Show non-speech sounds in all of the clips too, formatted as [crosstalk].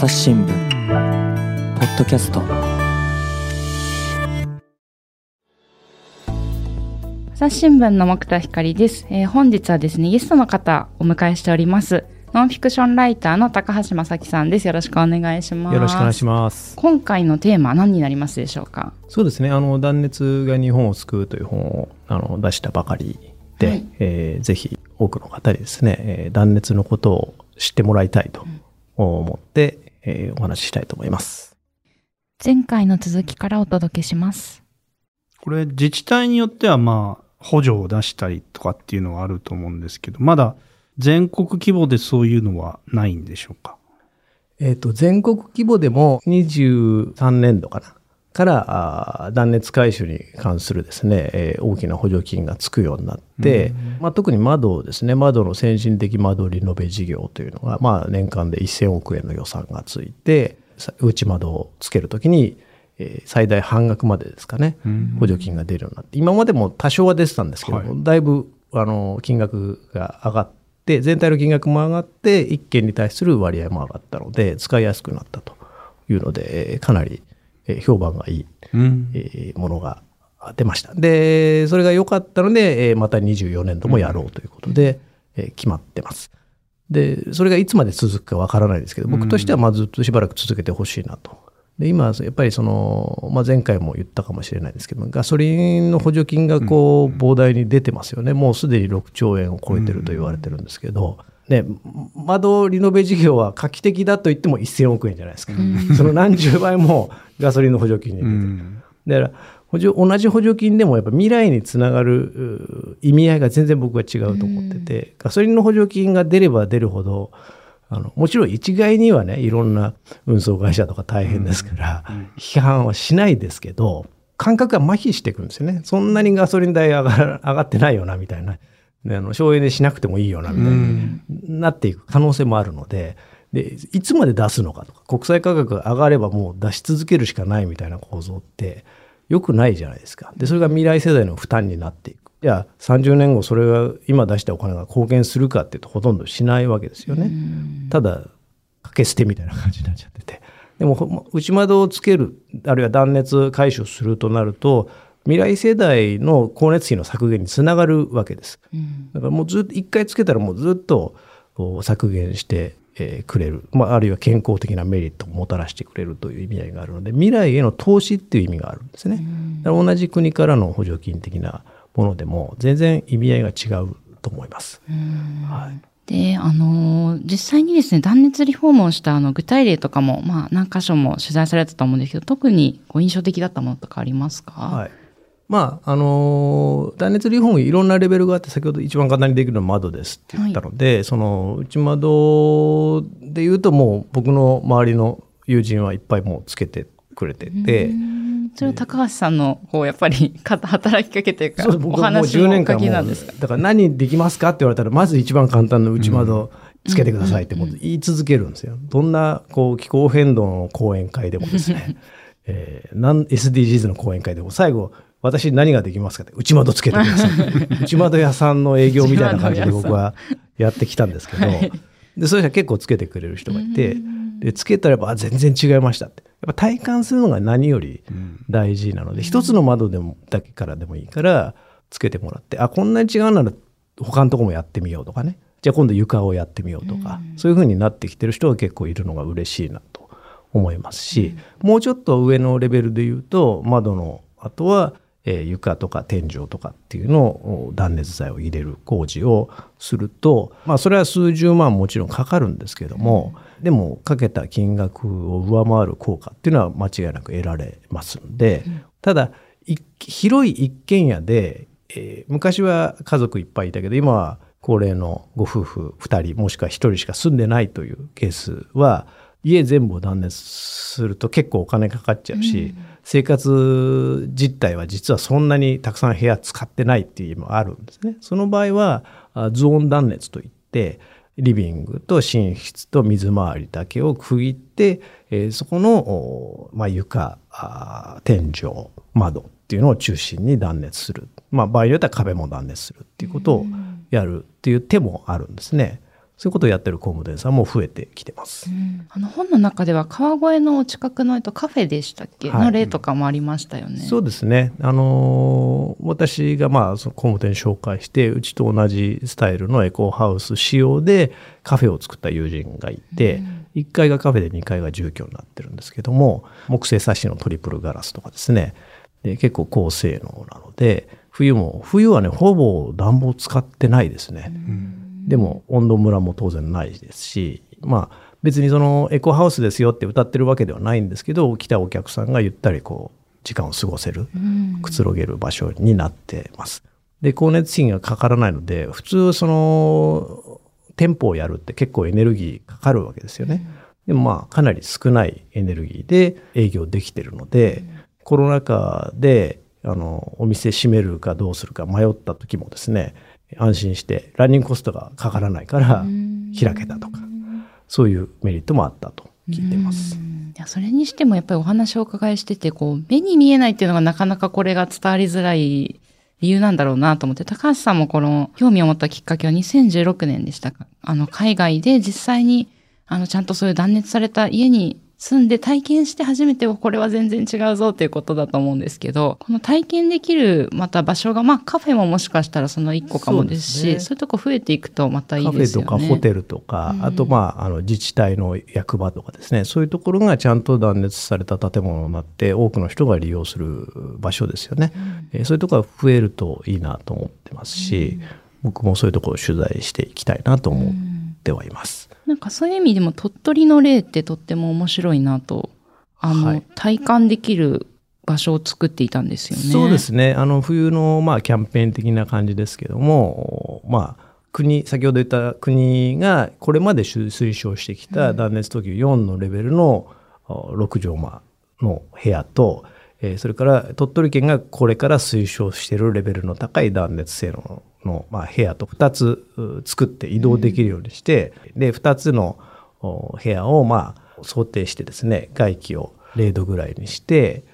朝日新聞ポッドキャスト。朝日新聞の木田光です、えー、本日はですねゲストの方お迎えしております。ノンフィクションライターの高橋正樹さんです。よろしくお願いします。よろしくお願いします。今回のテーマ何になりますでしょうか？そうですね。あの断熱が日本を救うという本をあの出したばかりで、はい、えー、ぜひ多くの方にですね、えー、断熱のことを知ってもらいたいと思って、うん、えー、お話ししたいと思います。前回の続きからお届けします。これ自治体によってはまあ補助を出したりとかっていうのはあると思うんですけどまだ全国規模でそういうのはないんでしょうか？えっ、と、全国規模でも23年度かな。から断熱改修に関するですね、えー、大きな補助金がつくようになって、まあ、特に窓ですね窓の先進的窓リノベ事業というのが、まあ、年間で1000億円の予算がついて内窓をつけるときに、えー、最大半額までですかね補助金が出るようになって今までも多少は出てたんですけども、はい、だいぶあの金額が上がって全体の金額も上がって1件に対する割合も上がったので使いやすくなったというのでかなりえ評判がいい、うん、えものが出ました。で、それが良かったので、えまた24年度もやろうということで、え決まってます。で、それがいつまで続くかわからないですけど、僕としてはまずっとしばらく続けてほしいなと。で今やっぱりその、まあ、前回も言ったかもしれないですけどガソリンの補助金がこう膨大に出てますよね、もうすでに6兆円を超えてると言われてるんですけど、ね、窓リノベ事業は画期的だと言っても1000億円じゃないですか、その何十倍もガソリンの補助金に出てる、だから補助同じ補助金でもやっぱ未来につながる意味合いが全然僕は違うと思ってて、ガソリンの補助金が出れば出るほどあのもちろん一概にはねいろんな運送会社とか大変ですから、批判はしないですけど感覚が麻痺していくんですよね。そんなにガソリン代上が上がってないよなみたいなであの省エネしなくてもいいよなみたいになっていく可能性もあるのででいつまで出すのかとか国際価格が上がればもう出し続けるしかないみたいな構造ってよくないじゃないですか。でそれが未来世代の負担になっていく。じゃあ30年後それが今出したお金が貢献するかっていうとほとんどしないわけですよね。ただ掛け捨てみたいな感じになっちゃってて。でも内窓をつけるあるいは断熱解消するとなると未来世代の光熱費の削減につながるわけです。だからもうずっと一回つけたらもうずっと削減してくれる、まあ、あるいは健康的なメリットをもたらしてくれるという意味合いがあるので未来への投資っていう意味があるんですね。同じ国からの補助金的なものでも全然意味合いが違うと思います。はいで、あのー、実際にですね、断熱リフォームをしたあの具体例とかも、まあ、何箇所も取材されたと思うんですけど、特にこう印象的だったものとかありますか？はい。まあ、あの断熱リフォームいろんなレベルがあって先ほど一番簡単にできるのは窓ですって言ったので、はい、その内窓でいうともう僕の周りの友人はいっぱいもうつけてくれてて。それを高橋さんのこうやっぱり働きかけていうかお話のおかげなんですか？だから何できますかって言われたらまず一番簡単な内窓つけてくださいって言い続けるんですよ。どんなこう気候変動の講演会でもですね、[laughs] えー、SDGs の講演会でも最後私何ができますかって内窓つけてください。[laughs] 内窓屋さんの営業みたいな感じで僕はやってきたんですけど、はい、でそれじゃ結構つけてくれる人がいてでつけたらば全然違いましたって。やっぱ体感するのが何より大事なので、一つの窓でもだけからでもいいからつけてもらってあこんなに違うなら他のとこもやってみようとかね。じゃあ今度床をやってみようとか、そういうふうになってきてる人が結構いるのが嬉しいなと思いますし、もうちょっと上のレベルで言うと窓のあとはえー、床とか天井とかっていうのを断熱材を入れる工事をすると、まあ、それは数十万もちろんかかるんですけども、うん、でもかけた金額を上回る効果っていうのは間違いなく得られますので、うん、ただ広い一軒家で、えー、昔は家族いっぱいいたけど今は高齢のご夫婦2人もしくは1人しか住んでないというケースは家全部を断熱すると結構お金かかっちゃうし、うん生活実態は実はそんなにたくさん部屋使ってないっていうのもあるんですね。その場合はゾーン断熱といってリビングと寝室と水回りだけを区切って、えー、そこの、まあ、床天井窓っていうのを中心に断熱する、まあ、場合によっては壁も断熱するっていうことをやるっていう手もあるんですね。そういうことをやってる工務店さんも増えてきてます。あの本の中では川越のお近くのえっとカフェでしたっけ、はいの例とかもありましたよね。そうですね。あのー私がまあその工務店紹介してうちと同じスタイルのエコーハウス仕様でカフェを作った友人がいて、1階がカフェで2階が住居になってるんですけども木製サッシのトリプルガラスとかですねで結構高性能なので冬も冬はねほぼ暖房使ってないですね。でも温度ムラも当然ないですしまあ別にそのエコハウスですよって歌ってるわけではないんですけど来たお客さんがゆったりこう時間を過ごせるくつろげる場所になってます。で光熱費がかからないので普通その店舗をやるって結構エネルギーかかるわけですよね。でもまあかなり少ないエネルギーで営業できてるので、コロナ禍であのお店閉めるかどうするか迷った時もですね安心してランニングコストがかからないから開けたとかそういうメリットもあったと聞いてます。いやそれにしてもやっぱりお話をお伺いしててこう目に見えないっていうのがなかなかこれが伝わりづらい理由なんだろうなと思って高橋さんもこの興味を持ったきっかけは2016年でしたか？あの海外で実際にあのちゃんとそういう断熱された家に住んで体験して初めてこれは全然違うぞっていうことだと思うんですけどこの体験できるまた場所がまあカフェももしかしたらその一個かもですしそう,、ね。いうとこ増えていくとまたいカフェといですよね。かホテルとか、あとまああの自治体の役場とかですね。そういうところがちゃんと断熱された建物になって多くの人が利用する場所ですよね、えーそういうところが増えるといいなと思ってますし、僕もそういうところを取材していきたいなと思ってはいます。なんかそういう意味でも鳥取の例ってとっても面白いなと、あの、はい体感できる場所を作っていたんですよね。そうですね。あの、冬の、まあ、キャンペーン的な感じですけども、まあ、国、先ほど言った国がこれまで推奨してきた断熱等級4のレベルのお6畳間の部屋と、えーそれから鳥取県がこれから推奨しているレベルの高い断熱性能の、まあ、部屋と2つう作って移動できるようにして、で、2つのお部屋を、まあ、想定してですね、外気を0度ぐらいにして、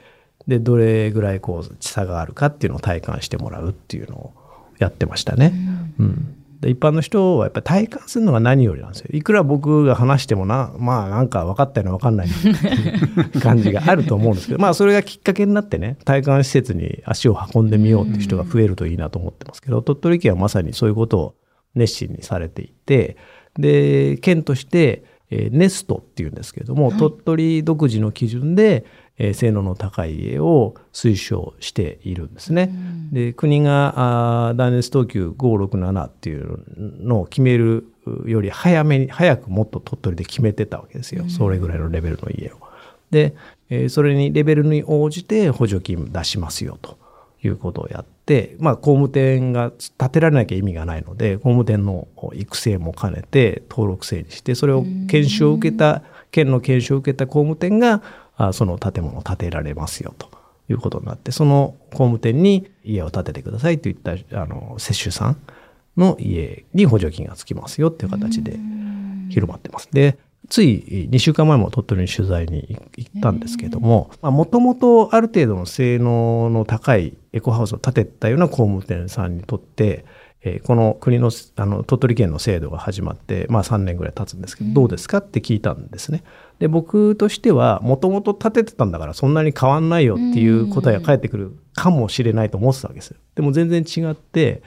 でどれぐらいこう差があるかっていうのを体感してもらうっていうのをやってましたね。うんで一般の人はやっぱり体感するのが何よりなんですよ。いくら僕が話してもなまあなんか分かったような分かんないっていう感じがあると思うんですけどまあそれがきっかけになってね体感施設に足を運んでみようって人が増えるといいなと思ってますけど鳥取県はまさにそういうことを熱心にされていてで県として、えーネストっていうんですけれども、鳥取独自の基準で、えー性能の高い家を推奨しているんですね。で国が断熱等級567っていうのを決めるより早めに早くもっと鳥取で決めてたわけですよ、それぐらいのレベルの家を。で、えーそれにレベルに応じて補助金出しますよということをやって、まあ、工務店が建てられなきゃ意味がないので工務店の育成も兼ねて登録制にしてそれを研修を受けた県の研修を受けた工務店があその建物を建てられますよということになってその工務店に家を建ててくださいといったあの接種さんの家に補助金がつきますよっていう形で広まってます。でつい2週間前も鳥取に取材に行ったんですけどももともとある程度の性能の高いエコハウスを建てたような工務店さんにとって、えーこの国のあの鳥取県の制度が始まって、まあ、3年ぐらい経つんですけど、どうですかって聞いたんですね。で僕としてはもともと建ててたんだからそんなに変わんないよっていう答えが返ってくるかもしれないと思ってたわけですよ。でも全然違って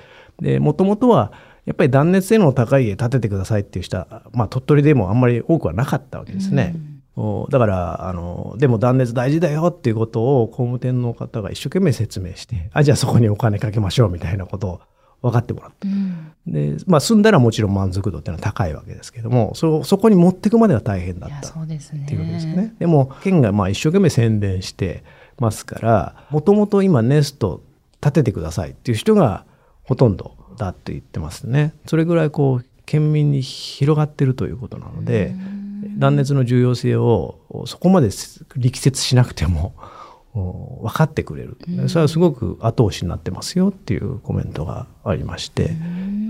もともとはやっぱり断熱性能の高い家建ててくださいっていう人は、まあ、鳥取でもあんまり多くはなかったわけですね。おだからあのでも断熱大事だよっていうことを工務店の方が一生懸命説明してあじゃあそこにお金かけましょうみたいなことを分かってもらってで、まあ、住んだらもちろん満足度っていうのは高いわけですけどもそそこに持っていくまでは大変だったそうですね。っていうことですよね。でも県がまあ一生懸命宣伝してますからもともと今ネスト建ててくださいっていう人がほとんどだって言ってますね。それぐらいこう県民に広がってるということなので断熱の重要性をそこまで力説しなくてもお分かってくれる。それはすごく後押しになってますよっていうコメントがありまして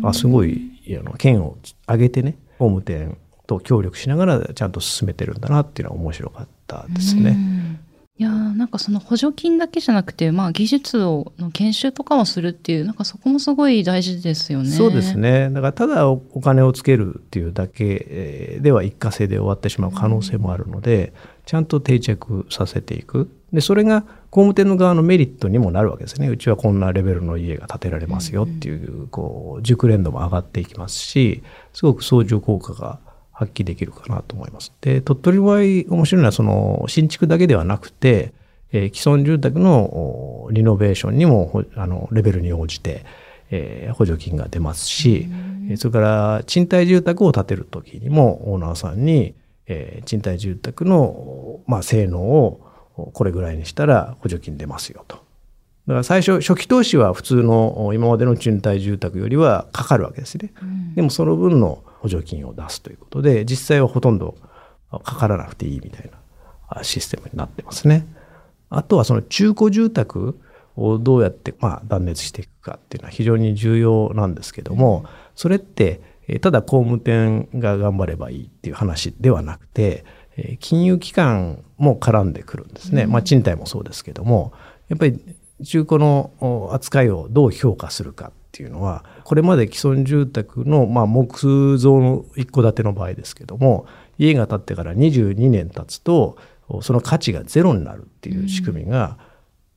あすごいあの県を挙げてね工務店と協力しながらちゃんと進めてるんだなっていうのは面白かったですね。いやーなんかその補助金だけじゃなくて、まあ、技術をの研修とかをするっていうなんかそこもすごい大事ですよね。そうですね。だからただおお金をつけるっていうだけえーでは一過性で終わってしまう可能性もあるので、ちゃんと定着させていくでそれが工務店の側のメリットにもなるわけですね。うちはこんなレベルの家が建てられますよっていうこう熟練度も上がっていきますしすごく相乗効果が発揮できるかなと思います。で鳥取の場合面白いのはその新築だけではなくて、えー既存住宅のおリノベーションにもほあのレベルに応じて、えー補助金が出ますし、えーそれから賃貸住宅を建てる時にもオーナーさんに、えー賃貸住宅の、まあ、性能をこれぐらいにしたら補助金出ますよと。だから最初初期投資は普通の今までの賃貸住宅よりはかかるわけですね。でもその分の補助金を出すということで実際はほとんどかからなくていいみたいなあシステムになってますね。あとはその中古住宅をどうやってまあ断熱していくかっていうのは非常に重要なんですけどもそれってえーただ工務店が頑張ればいいっていう話ではなくてえー金融機関も絡んでくるんですね。まあ賃貸もそうですけどもやっぱり中古のお扱いをどう評価するかっていうのはこれまで既存住宅の、まあ、木造の一戸建ての場合ですけども家が建ってから22年経つとおその価値がゼロになるっていう仕組みが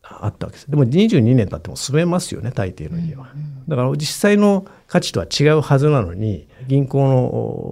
あったわけです。でも22年経っても住めますよね大抵の家は。だから実際の価値とは違うはずなのに銀行の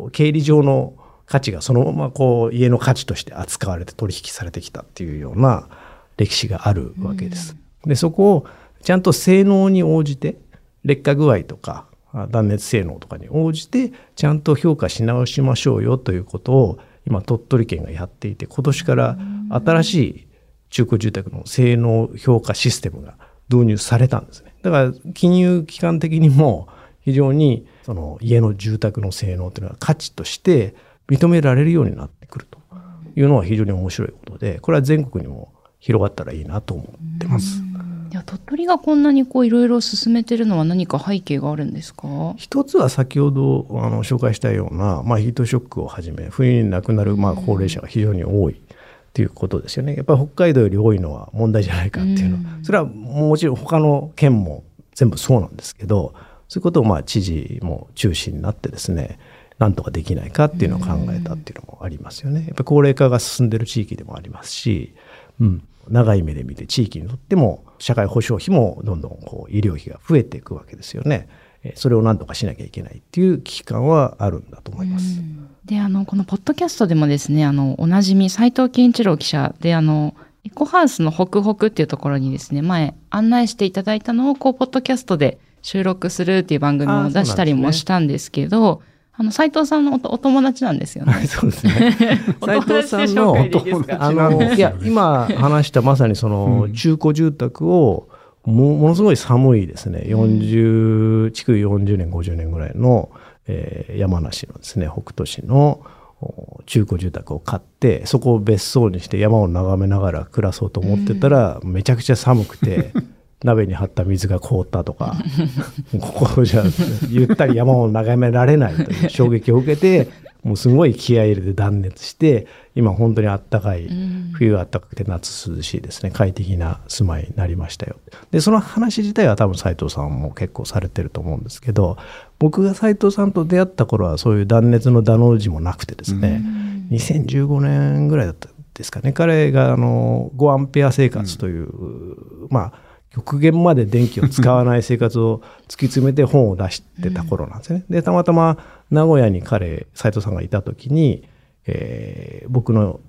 お経理上の価値がそのままこう家の価値として扱われて取引されてきたっていうような歴史があるわけです。でそこをちゃんと性能に応じて劣化具合とかあ断熱性能とかに応じてちゃんと評価し直しましょうよということを今鳥取県がやっていて今年から新しい中古住宅の性能評価システムが導入されたんですね。だから金融機関的にも非常にその家の住宅の性能というのは価値として認められるようになってくるというのは非常に面白いことでこれは全国にも広がったらいいなと思ってます。いや鳥取がこんなにこういろいろ進めてるのは何か背景があるんですか？一つは先ほどあの紹介したような、まあ、ヒートショックをはじめ冬に亡くなるまあ高齢者が非常に多いということですよね。やっぱり北海道より多いのは問題じゃないかっていうの。はそれはもちろん他の県も全部そうなんですけどそういうことをまあ知事も中心になってですねなんとかできないかっていうのを考えたっていうのもありますよね。やっぱり高齢化が進んでる地域でもありますし、うん、長い目で見て地域にとっても社会保障費もどんどんこう医療費が増えていくわけですよね。えーそれを何とかしなきゃいけないっていう危機感はあるんだと思います。であのこのポッドキャストでもですねあのおなじみ斉藤健一郎記者であのエコハウスのホクホクっていうところにですね前案内していただいたのをこうポッドキャストで収録するっていう番組を出したりもしたんですけどあの斉藤さんのおお友達なんですよね。[laughs] そうですね。[laughs] お斉藤さんのあのいや今話したまさにその中古住宅をもものすごい寒いですね。40築40年50年ぐらいの、えー山梨のですね北杜市のお中古住宅を買ってそこを別荘にして山を眺めながら暮らそうと思ってたら、めちゃくちゃ寒くて [laughs] 鍋に張った水が凍ったとか [laughs] ここじゃゆったり山を眺められないという衝撃を受けて [laughs] もうすごい気合い入れて断熱して今本当にあったかい冬あったかくて夏涼しいですね。快適な住まいになりましたよ。でその話自体は多分斉藤さんも結構されてると思うんですけど僕が斉藤さんと出会った頃はそういう断熱の「ダの字もなくてですね、2015年ぐらいだったですかね。彼があの5アンペア生活という、まあ極限まで電気を使わない生活を突き詰めて本を出してた頃なんですね。でたまたま名古屋に彼斉藤さんがいた時に、えー僕の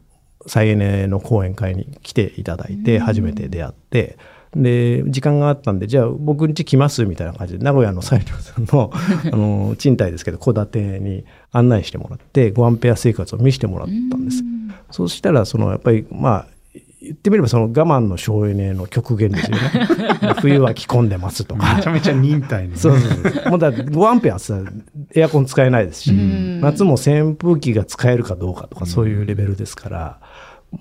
再エネの講演会に来ていただいて初めて出会って。で時間があったんでじゃあ僕ん家来ますみたいな感じで名古屋の斉藤さんの [laughs] あの賃貸ですけど戸建てに案内してもらって5アンペア生活を見せてもらったんです。そうしたらそのやっぱりまあ言ってみればその我慢の省エネの極限ですよね。[laughs] 冬は着込んでますとかめち。ゃめちゃ忍耐に、ね。そうそうそう。もうだって5アンペアさエアコン使えないですし、夏も扇風機が使えるかどうかとかそういうレベルですから、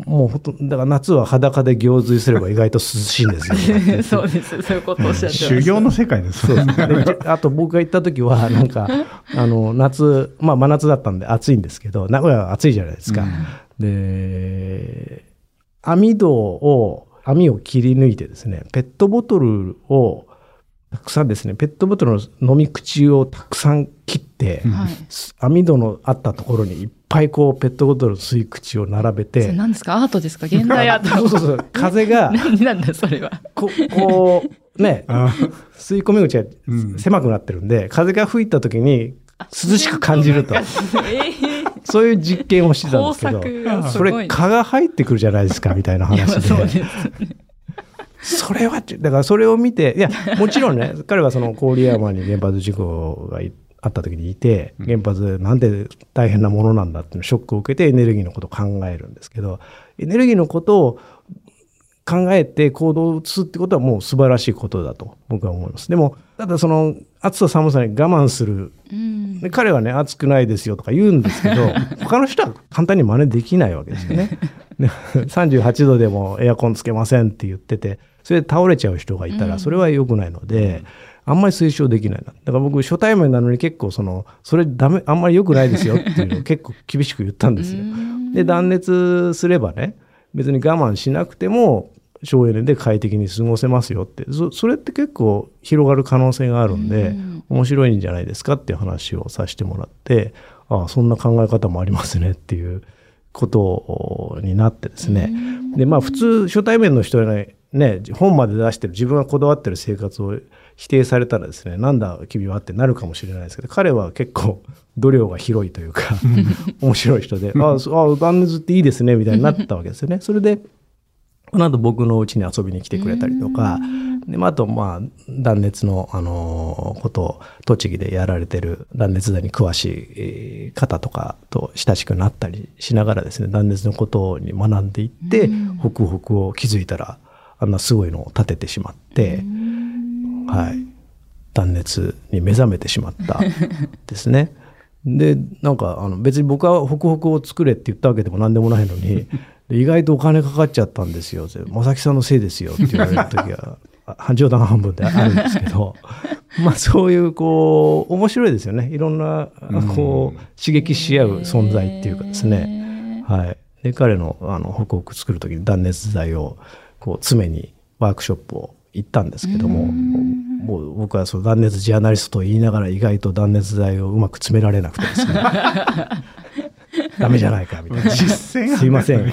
もうほとんだから夏は裸で行水すれば意外と涼しいんですよ。[laughs] そうですそういうことをおっしゃってました修行の世界です。そうでじあと僕が行った時はなんかあの夏まあ真夏だったんで暑いんですけど名古屋は暑いじゃないですか。で網戸を、網を切り抜いてですね、ペットボトルを、たくさんですね、ペットボトルの飲み口をたくさん切って、はい。網戸のあったところにいっぱいこうペットボトルの吸い口を並べて、何ですか？アートですか？現代アート。[laughs] そうそうそう、風が [laughs] 何なんだそれは。ここう、ね、あ吸い込み口がうん狭くなってるんで、風が吹いた時に涼しく感じると。えーそういう実験をしてたんですけ工ど、それ蚊が入ってくるじゃないですかみたいな話で。それは、だからそれを見て、いや、もちろんね、[laughs] 彼はその郡山に原発事故がいあった時にいて、原発なんで大変なものなんだっていうのショックを受けてエネルギーのことを考えるんですけど、エネルギーのことを考えて行動を移すってことはもう素晴らしいことだと僕は思います。でも、ただその暑さ寒さに我慢するうん。で彼はね暑くないですよとか言うんですけど [laughs] 他の人は簡単に真似できないわけですよね。ね38度でもエアコンつけませんって言っててそれで倒れちゃう人がいたうんらそれは良くないので、あんまり推奨できないなだから僕初対面なのに結構そのそれダメあんまり良くないですよっていうのを結構厳しく言ったんですよ。で断熱すればね別に我慢しなくても省エネで快適に過ごせますよって。そそれって結構広がる可能性があるんで、うん。面白いんじゃないですかっていう話をさせてもらってああそんな考え方もありますねっていうことになってですね、でまあ普通初対面の人はねね本まで出してる自分がこだわってる生活を否定されたらですねなんだ君はってなるかもしれないですけど彼は結構度量が広いというか [laughs] 面白い人で「ああ断熱っていいですね」みたいになったわけですよね。[laughs] それでこの後僕の家に遊びに来てくれたりとか、でまあ、あとまあ断熱の、あのーことを栃木でやられてる断熱材に詳しいえー方とかと親しくなったりしながらですね断熱のことに学んでいって、ホクホクを気づいたらあんなすごいのを立ててしまって、はい、断熱に目覚めてしまったですね。[laughs] でなんかあの別に僕はホクホクを作れって言ったわけでも何でもないのにで意外とお金かかっちゃったんですよ。って正木さんのせいですよって言われる時は [laughs] あ冗談半分であるんですけど。[laughs] まあそういうこう面白いですよね。いろんなこう刺激し合う存在っていうかですね。はい、で彼のあのホクホク作る時に断熱材をこう詰めにワークショップを行ったんですけどももう僕はその断熱ジャーナリストと言いながら意外と断熱材をうまく詰められなくてですね。[laughs] ダメじゃないかみたいな。実践すいません。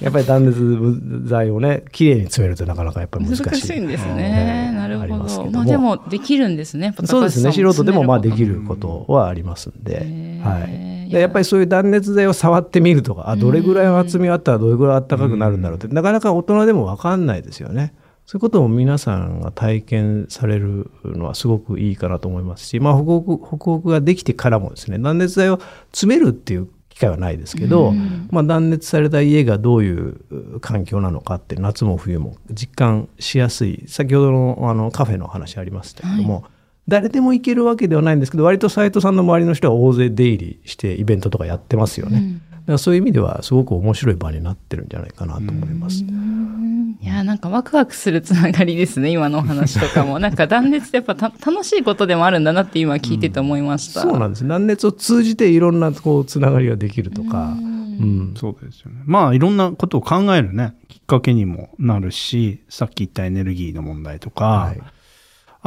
やっぱり断熱材をね綺麗に詰めるとなかなかやっぱり難しい。難しいんですね。うんなるほど。まあでもできるんですね。そうですね。素人でもまあできる。ることはありますんで、はい、でやっぱりそういう断熱材を触ってみるとかあどれぐらいの厚みがあったらどれぐらい暖かくなるんだろうってなかなか大人でも分かんないですよね。そういうことを皆さんが体験されるのはすごくいいかなと思いますし、まあ、北北北北ができてからもですね断熱材を詰めるっていう機会はないですけど、うん。まあ、断熱された家がどういうう環境なのかって夏も冬も実感しやすい先ほどのあのカフェの話ありましたけども、誰でも行けるわけではないんですけど割と斉藤さんの周りの人は大勢出入りしてイベントとかやってますよね。うん。だからそういう意味ではすごく面白い場になってるんじゃないかなと思います。うん。いやなんかワクワクするつながりですね今のお話とかも。[laughs] なんか断熱ってやっぱた楽しいことでもあるんだなって今聞いてて思いました、そうなんです。断熱を通じていろんなこうつながりができるとか、うん。そうですよね。まあいろんなことを考えるね、きっかけにもなるし、さっき言ったエネルギーの問題とか、はい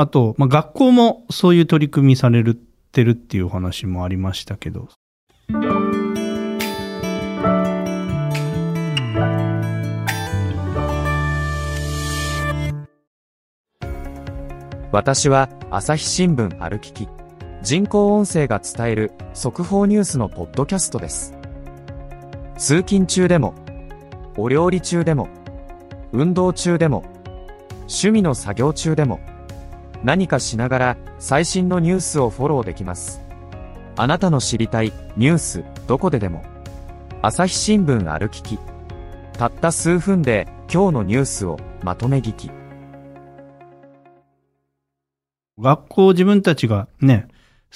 あと、まあ、学校もそういう取り組みされてるっていうお話もありましたけど、私は朝日新聞歩きき。人工音声が伝える速報ニュースのポッドキャストです。通勤中でもお料理中でも運動中でも趣味の作業中でも何かしながら最新のニュースをフォローできます。あなたの知りたいニュースどこででも。朝日新聞あるきき。たった数分で今日のニュースをまとめ聞き。学校自分たちがね、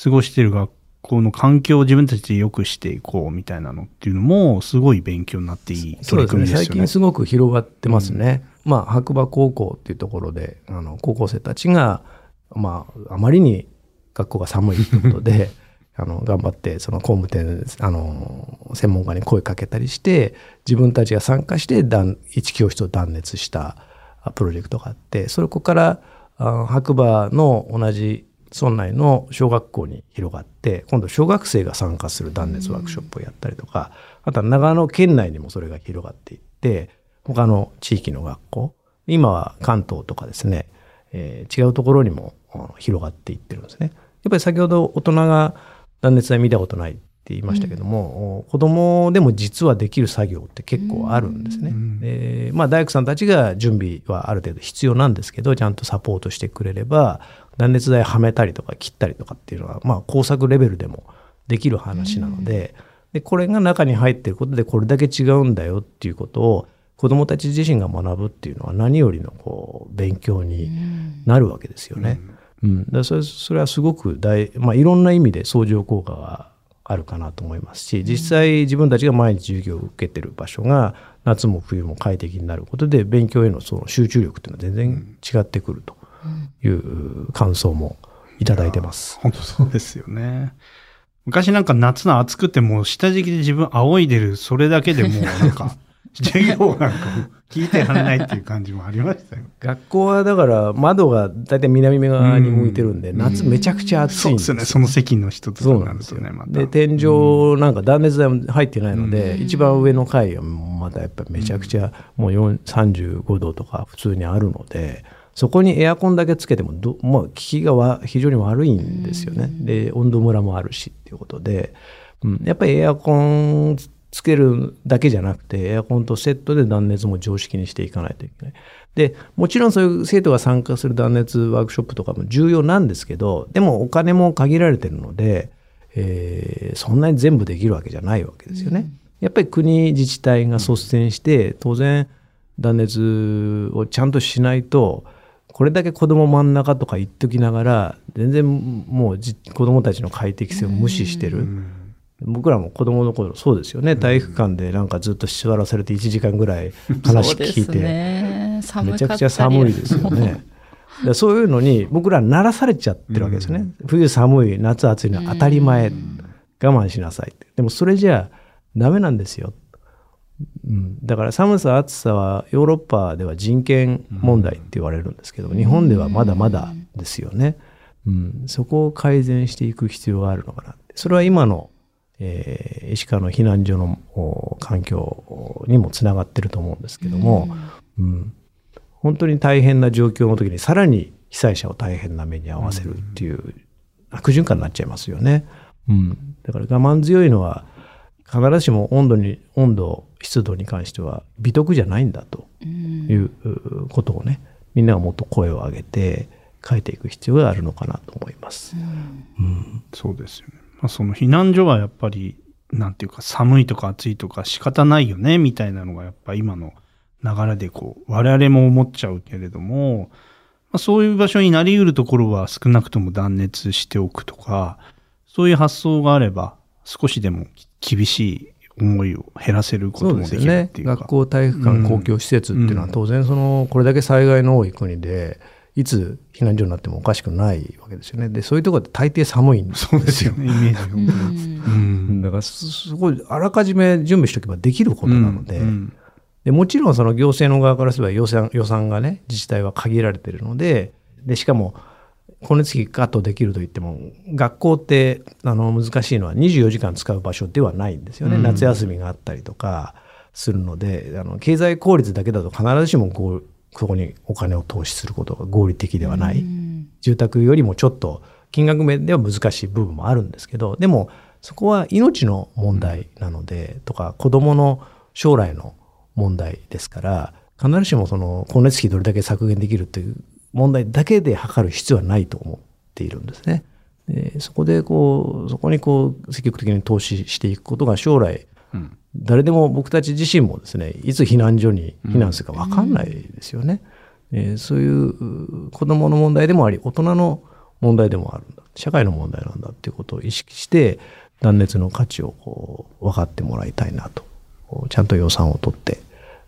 過ごしてる学校。校の環境を自分たちで良くしていこうみたいなのっていうのも、すごい勉強になっていい取りそうですね組みですよね。最近すごく広がってますね。まあ白馬高校っていうところであの高校生たちが、まあ、あまりに学校が寒いということで [laughs] あの頑張ってその工務店あの専門家に声かけたりして自分たちが参加して断一教室を断熱したプロジェクトがあってそこからあ白馬の同じ村内の小学校に広がって今度小学生が参加する断熱ワークショップをやったりとか、あとは長野県内にもそれが広がっていって他の地域の学校今は関東とかですね、えー、違うところにも広がっていってるんですね。やっぱり先ほど大人が断熱材見たことないって言いましたけども、うん、子供でも実はできる作業って結構あるんですね。うん、でまあ大工さんたちが準備はある程度必要なんですけどちゃんとサポートしてくれれば断熱材はめたりとか切ったりとかっていうのは、まあ、工作レベルでもできる話なのででこれが中に入ってることでこれだけ違うんだよっていうことを子どもたち自身が学ぶっていうのは何よりのこう勉強になるわけですよね。うん、うん、それそれはすごく大、まあ、いろんな意味で相乗効果があるかなと思いますし実際自分たちが毎日授業を受けてる場所が夏も冬も快適になることで勉強へのその集中力っていうのは全然違ってくるという感想もいただいてます。本当そうですよね。昔なんか夏の暑くても下敷きで自分仰いでるそれだけでもうなんか [laughs] 授業なんか聞いてられないっていう感じもありましたよ。学校はだから窓が大体南側に向いてるんで、夏めちゃくちゃ暑いんですそうですね。その席の一つなんですよね、また。で、天井なんか断熱材も入ってないので、一番上の階はまだやっぱりめちゃくちゃもう35度とか普通にあるので、そこにエアコンだけつけてもど、まあ、効きがわ非常に悪いんですよね。で、温度ムラもあるしっていうことで、うん、やっぱりエアコンつけるだけじゃなくて、エアコンとセットで断熱も常識にしていかないといけない。で、もちろんそういう生徒が参加する断熱ワークショップとかも重要なんですけど、でもお金も限られてるので、えー、そんなに全部できるわけじゃないわけですよね。うん、やっぱり国自治体が率先して、当然断熱をちゃんとしないと、これだけ子供真ん中とか言っときながら、全然もう子供たちの快適性を無視してる。うん僕らも子供の頃そうですよね、体育館でなんかずっと座らされて1時間ぐらい話聞いて、ね、めちゃくちゃ寒いですよね。[laughs] そういうのに僕ら慣らされちゃってるわけですよね。うん、冬寒い、夏暑いのは当たり前、うん、我慢しなさいでもそれじゃダメなんですよ。うん、だから寒さ暑さはヨーロッパでは人権問題って言われるんですけど、日本ではまだまだですよね。うん、そこを改善していく必要があるのかなそれは今のえー、石川の避難所の環境にもつながってると思うんですけども、うん、うん、本当に大変な状況の時にさらに被災者を大変な目に遭わせるっていう悪循環になっちゃいますよね。うん、だから我慢強いのは必ずしも温度に温度湿度に関しては美徳じゃないんだということをねみんながもっと声を上げて変えていく必要があるのかなと思います。うん、うん、そうですよね。まあ、その避難所はやっぱり、なんていうか寒いとか暑いとか仕方ないよね、みたいなのがやっぱ今の流れでこう、我々も思っちゃうけれども、まあ、そういう場所になり得るところは少なくとも断熱しておくとか、そういう発想があれば少しでも厳しい思いを減らせることもできるっていうか。ね、学校、体育館、公共施設っていうのは当然その、これだけ災害の多い国で、いつ避難所になってもおかしくないわけですよね。で、そういうところって大抵寒いんですよ。そうですよね、イメージうん、だから、すごい、あらかじめ準備しておけばできることなので、うん、でもちろんその行政の側からすれば予算予算がね、自治体は限られているので、で、しかも、光熱費カットできると言っても、学校ってあの難しいのは24時間使う場所ではないんですよね。うん、夏休みがあったりとかするので、あの経済効率だけだと必ずしもこうそこにお金を投資することが合理的ではない、住宅よりもちょっと金額面では難しい部分もあるんですけどでもそこは命の問題なので、とか子どもの将来の問題ですから必ずしもその光熱費どれだけ削減できるという問題だけで測る必要はないと思っているんですね。でそこでこうそこにこう積極的に投資していくことが将来、うん。誰でも僕たち自身もですねいつ避難所に避難するか分かんないですよね、うん、えー、そういう子どもの問題でもあり大人の問題でもあるんだ。社会の問題なんだっていうことを意識して断熱の価値をこう分かってもらいたいなと。ちゃんと予算を取って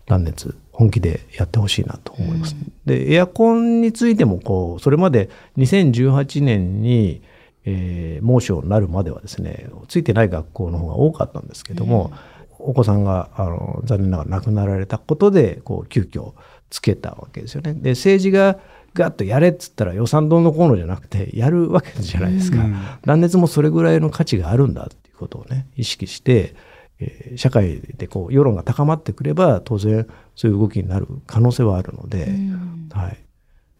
断熱本気でやってほしいなと思います。うん、でエアコンについてもこうそれまで2018年にえー猛暑になるまではですねついてない学校の方が多かったんですけども、お子さんがあの残念ながら亡くなられたことでこう急遽つけたわけですよね。で政治がガッとやれっつったら予算どうのこうのじゃなくてやるわけじゃないですか。うん断熱もそれぐらいの価値があるんだっていうことをね意識して、えー社会でこう世論が高まってくれば当然そういう動きになる可能性はあるので、うん。はい、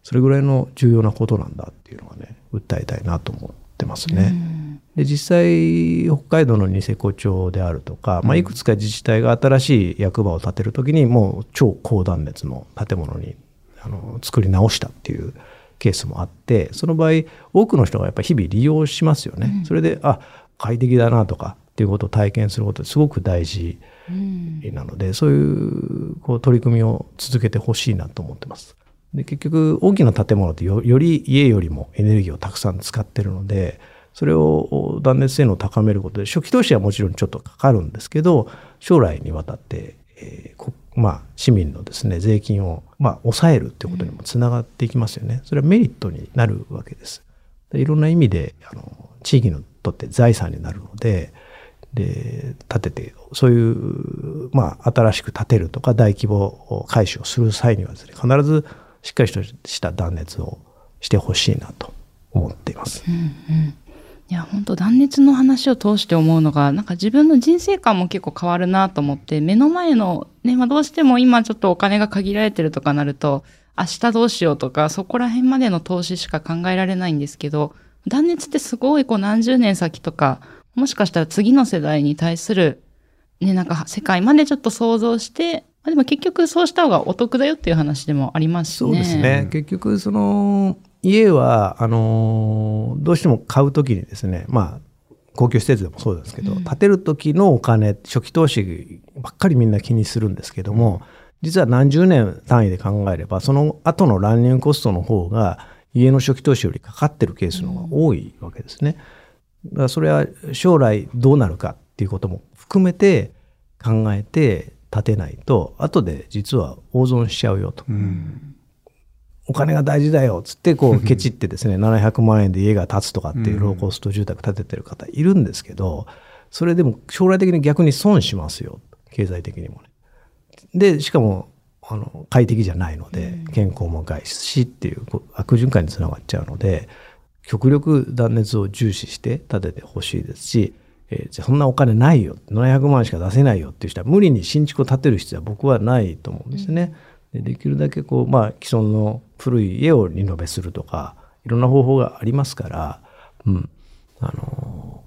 それぐらいの重要なことなんだっていうのはね訴えたいなと思ってますね。で実際北海道のニセコ町であるとか、まあ、いくつか自治体が新しい役場を建てる時にもう超高断熱の建物にあの作り直したっていうケースもあってその場合多くの人がやっぱり日々利用しますよね。それであ快適だなとかっていうことを体験することってすごく大事うんなのでそういうこう取り組みを続けてほしいなと思ってます。で結局大きな建物ってよより家よりもエネルギーをたくさん使ってるのでそれを断熱性能を高めることで初期投資はもちろんちょっとかかるんですけど将来にわたって、えーこまあ、市民のですね税金を、まあ、抑えるっていうことにもつながっていきますよね。それはメリットになるわけです。でいろんな意味であの地域にとって財産になるのでで建ててそういう、まあ、新しく建てるとか大規模改修をする際にはですね必ずしっかりとした断熱をしてほしいなと思っています。うんいや本当断熱の話を通して思うのがなんか自分の人生観も結構変わるなと思って目の前の、ねまあ、どうしても今ちょっとお金が限られてるとかなると明日どうしようとかそこら辺までの投資しか考えられないんですけど断熱ってすごいこう何十年先とかもしかしたら次の世代に対するねなんか世界までちょっと想像してまあでも結局そうした方がお得だよっていう話でもありますしね。そうですね。結局、その、家は、あの、どうしても買うときにですね、まあ、公共施設でもそうですけど、建てる時のお金、初期投資ばっかりみんな気にするんですけども、実は何十年単位で考えれば、その後の乱入コストの方が、家の初期投資よりかかってるケースの方が多いわけですね。だからそれは将来どうなるかっていうことも含めて考えて建てないと、後で実は大損しちゃうよと。うんお金が大事だよっつってこう [laughs] ケチってですね700万円で家が建つとかっていうローコスト住宅建ててる方いるんですけどそれでも将来的に逆に損しますよ経済的にもね。でしかもあの快適じゃないので健康も害しっていう悪循環につながっちゃうので極力断熱を重視して建ててほしいですし、えーじゃあそんなお金ないよ700万しか出せないよっていう人は無理に新築を建てる必要は僕はないと思うんですね。でできるだけこう、まあ、既存の古い家をリノベするとかいろんな方法がありますから、うん、あの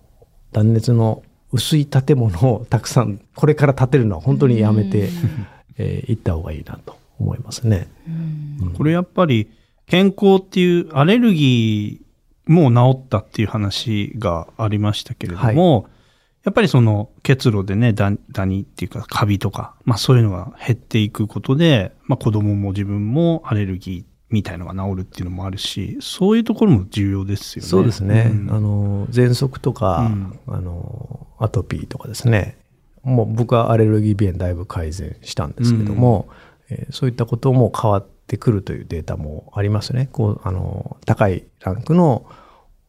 断熱の薄い建物をたくさんこれから建てるのは本当にやめてい、えー、った方がいいなと思いますね。これやっぱり健康っていうアレルギーも治ったっていう話がありましたけれども、やっぱりその結露でね、ダダニっていうかカビとか、まあそういうのが減っていくことで、まあ子供も自分もアレルギーみたいのが治るっていうのもあるし、そういうところも重要ですよね。そうですね。うんあの、喘息とか、うんあの、アトピーとかですね。もう僕はアレルギー鼻炎だいぶ改善したんですけども、えーそういったことも変わってくるというデータもありますね。こう、あの、高いランクの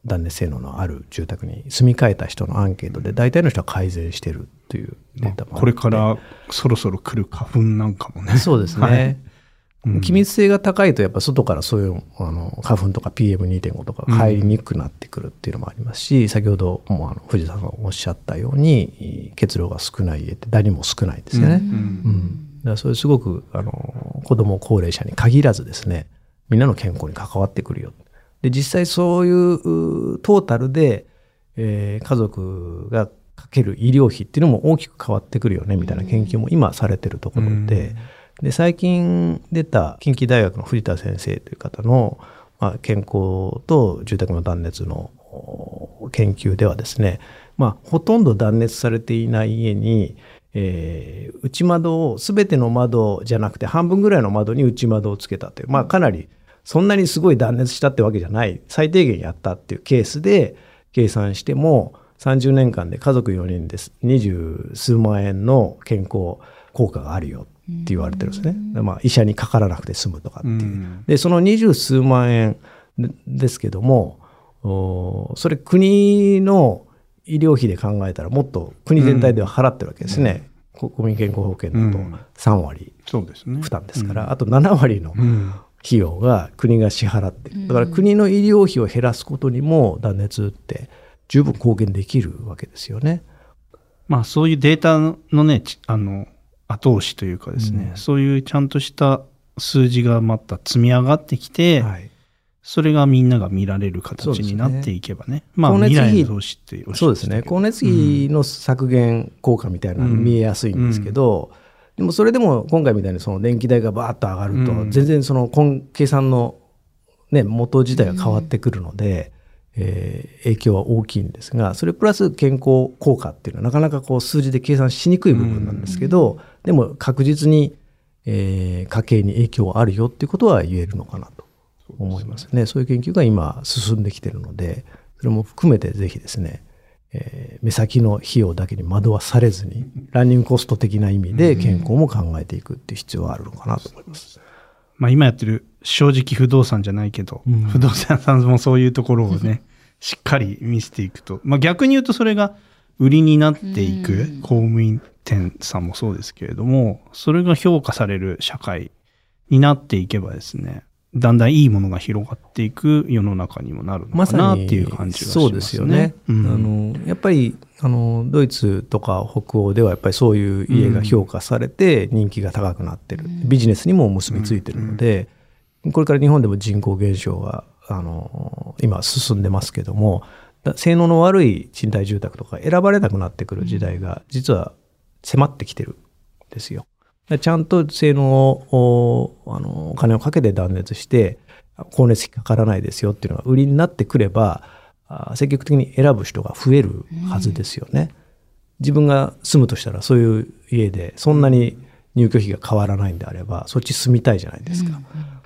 断熱性能のある住宅に住み替えた人のアンケートで大体の人は改善してるというデータもこれからそろそろ来る花粉なんかもね。そうですね。はいうん気密性が高いとやっぱ外からそういうあの花粉とか PM2.5 とかが入りにくくなってくるっていうのもありますし、先ほどもあの藤田さんがおっしゃったように結露が少ない家ってダニも少ないですよね。ううんんだからそれすごくあの子供高齢者に限らずですねみんなの健康に関わってくるよ。で実際そういううトータルで、えー家族がかける医療費っていうのも大きく変わってくるよねみたいな研究も今されてるところで。で最近出た近畿大学の藤田先生という方の、まあ、健康と住宅の断熱のお研究ではですね、まあ、ほとんど断熱されていない家に、えー内窓を全ての窓じゃなくて半分ぐらいの窓に内窓をつけたという、まあ、かなりそんなにすごい断熱したってわけじゃない最低限やったっていうケースで計算しても30年間で家族4人です二十数万円の健康効果があるよって言われてるんですね。まあ、医者にかからなくて済むとかっていう。うんでその二十数万円でですけどもおそれ国の医療費で考えたらもっと国全体では払ってるわけですね。こ国民健康保険だとうん3割そうですね。負担ですから、あと7割のうん。費用が国が支払って。だから国の医療費を減らすことにも断熱って十分貢献できるわけですよね。まあそういうデータのね、ちあの、後押しというかですね、うんそういうちゃんとした数字がまた積み上がってきて、はい。それがみんなが見られる形になっていけばね。まあ未光熱費来の投資ってそうですね。光熱費の削減効果みたいなのが見えやすいんですけど、でもそれでも今回みたいにその電気代がバーッと上がると、うん。全然その根計算の、ね、元自体が変わってくるので、えー影響は大きいんですが、それプラス健康効果っていうのはなかなかこう数字で計算しにくい部分なんですけど、でも確実に、えー家計に影響はあるよっていうことは言えるのかなと思いますね。そういう研究が今進んできているので、それも含めてぜひですね、えー目先の費用だけに惑わされずに、ランニングコスト的な意味で健康も考えていくっていう必要はあるのかなと思います。まあ今やってる正直不動産じゃないけど、うん不動産屋さんもそういうところをね、[laughs] しっかり見せていくと、まあ逆に言うとそれが売りになっていくうん公務員店さんもそうですけれども、それが評価される社会になっていけばですね、だんだんいいものが広がっていく世の中にもなるのまさにかなっていう感じがしますね。そうですよね。うんあのやっぱりあのドイツとか北欧ではやっぱりそういう家が評価されて人気が高くなってる、ビジネスにも結びついてるので、これから日本でも人口減少があの今進んでますけどもだ性能の悪い賃貸住宅とか選ばれなくなってくる時代が実は迫ってきてるんですよ。ちゃんと性能をおあのお金をかけて断熱して光熱費かからないですよっていうのが売りになってくればあ積極的に選ぶ人が増えるはずですよね。自分が住むとしたらそういう家でそんなに入居費が変わらないんであればそっち住みたいじゃないですか。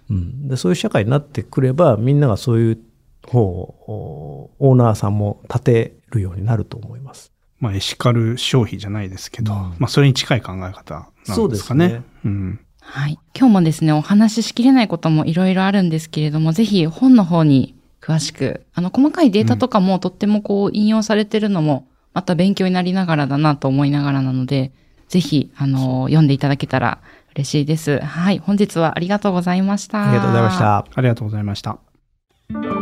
うん、でそういう社会になってくればみんながそういう方をおオーナーさんも立てるようになると思います。まあエシカル消費じゃないですけど、うんまあそれに近い考え方なんですかね。そうですねうん。はい。今日もですね、お話ししきれないこともいろいろあるんですけれども、ぜひ本の方に詳しく、あの、細かいデータとかもとってもこう引用されてるのも、また勉強になりながらだなと思いながらなので、ぜひ、あの、読んでいただけたら嬉しいです。はい。本日はありがとうございました。ありがとうございまし。た。ありがとうございました。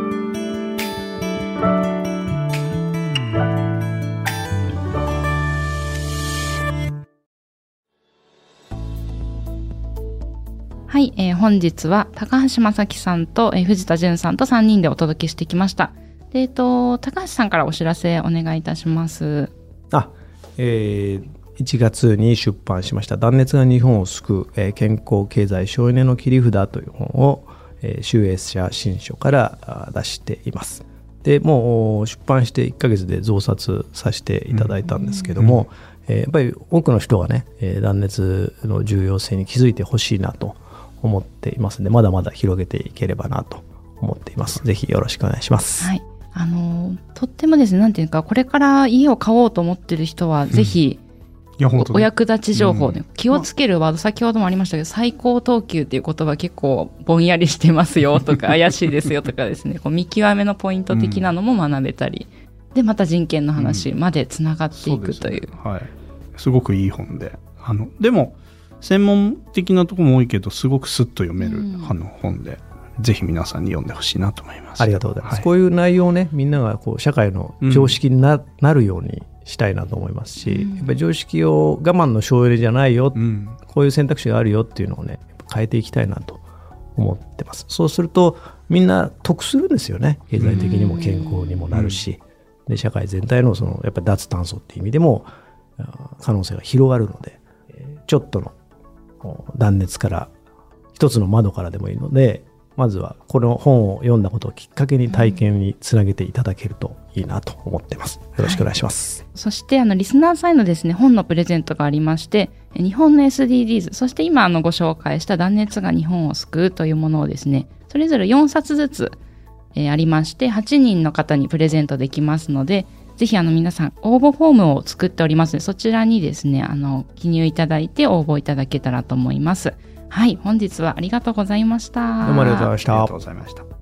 はい、えー本日は高橋正樹さんと、えー藤田淳さんと3人でお届けしてきました。で、えっと、高橋さんからお知らせお願いいたします。あ、えー1月に出版しました「断熱が日本を救う、えー健康経済省エネの切り札」という本を、えー、集英社新書からあ出しています。でもう出版して1ヶ月で増刷させていただいたんですけども、えーやっぱり多くの人がね、えー断熱の重要性に気づいてほしいなと思っていますのでまだまだ広げていければなと思っています。ぜひよろしくお願いします。はい。あのー、とってもですね、なんていうか、これから家を買おうと思ってる人は、ぜひ、いや、本当おお役立ち情報ね、うん気をつけるワード、先ほどもありましたけど、最高等級っていう言葉結構ぼんやりしてますよとか、[laughs] 怪しいですよとかですね、こう見極めのポイント的なのも学べたり、で、また人権の話までつながっていくという。はい。すごくいい本で。あの、でも、専門的なところも多いけど、すごくスッと読める、うんあの本で、ぜひ皆さんに読んでほしいなと思います。ありがとうございます。はいこういう内容をね、みんながこう社会の常識にな,、なるようにしたいなと思いますし、うんやっぱり常識を我慢の省エネじゃないよ、うん。こういう選択肢があるよっていうのをね、変えていきたいなと思ってます。そうすると、みんな得するんですよね。経済的にも健康にもなるし、で社会全体のそのやっぱり脱炭素っていう意味でも可能性が広がるので、えーちょっとの断熱から一つの窓からでもいいので、まずはこの本を読んだことをきっかけに体験につなげていただけるといいなと思ってます。よろしくお願いします。そして、あの、リスナーさんへのですね、本のプレゼントがありまして、日本の SDGs、そして今、あの、ご紹介した断熱が日本を救うというものをですね、それぞれ4冊ずつ、えーありまして、8人の方にプレゼントできますので、ぜひ、あの、皆さん、応募フォームを作っておりますので、そちらにですね、あの、記入いただいて応募いただけたらと思います。はい、本日はありがとうございました。どうもありがとうございましたありがとう。ございました。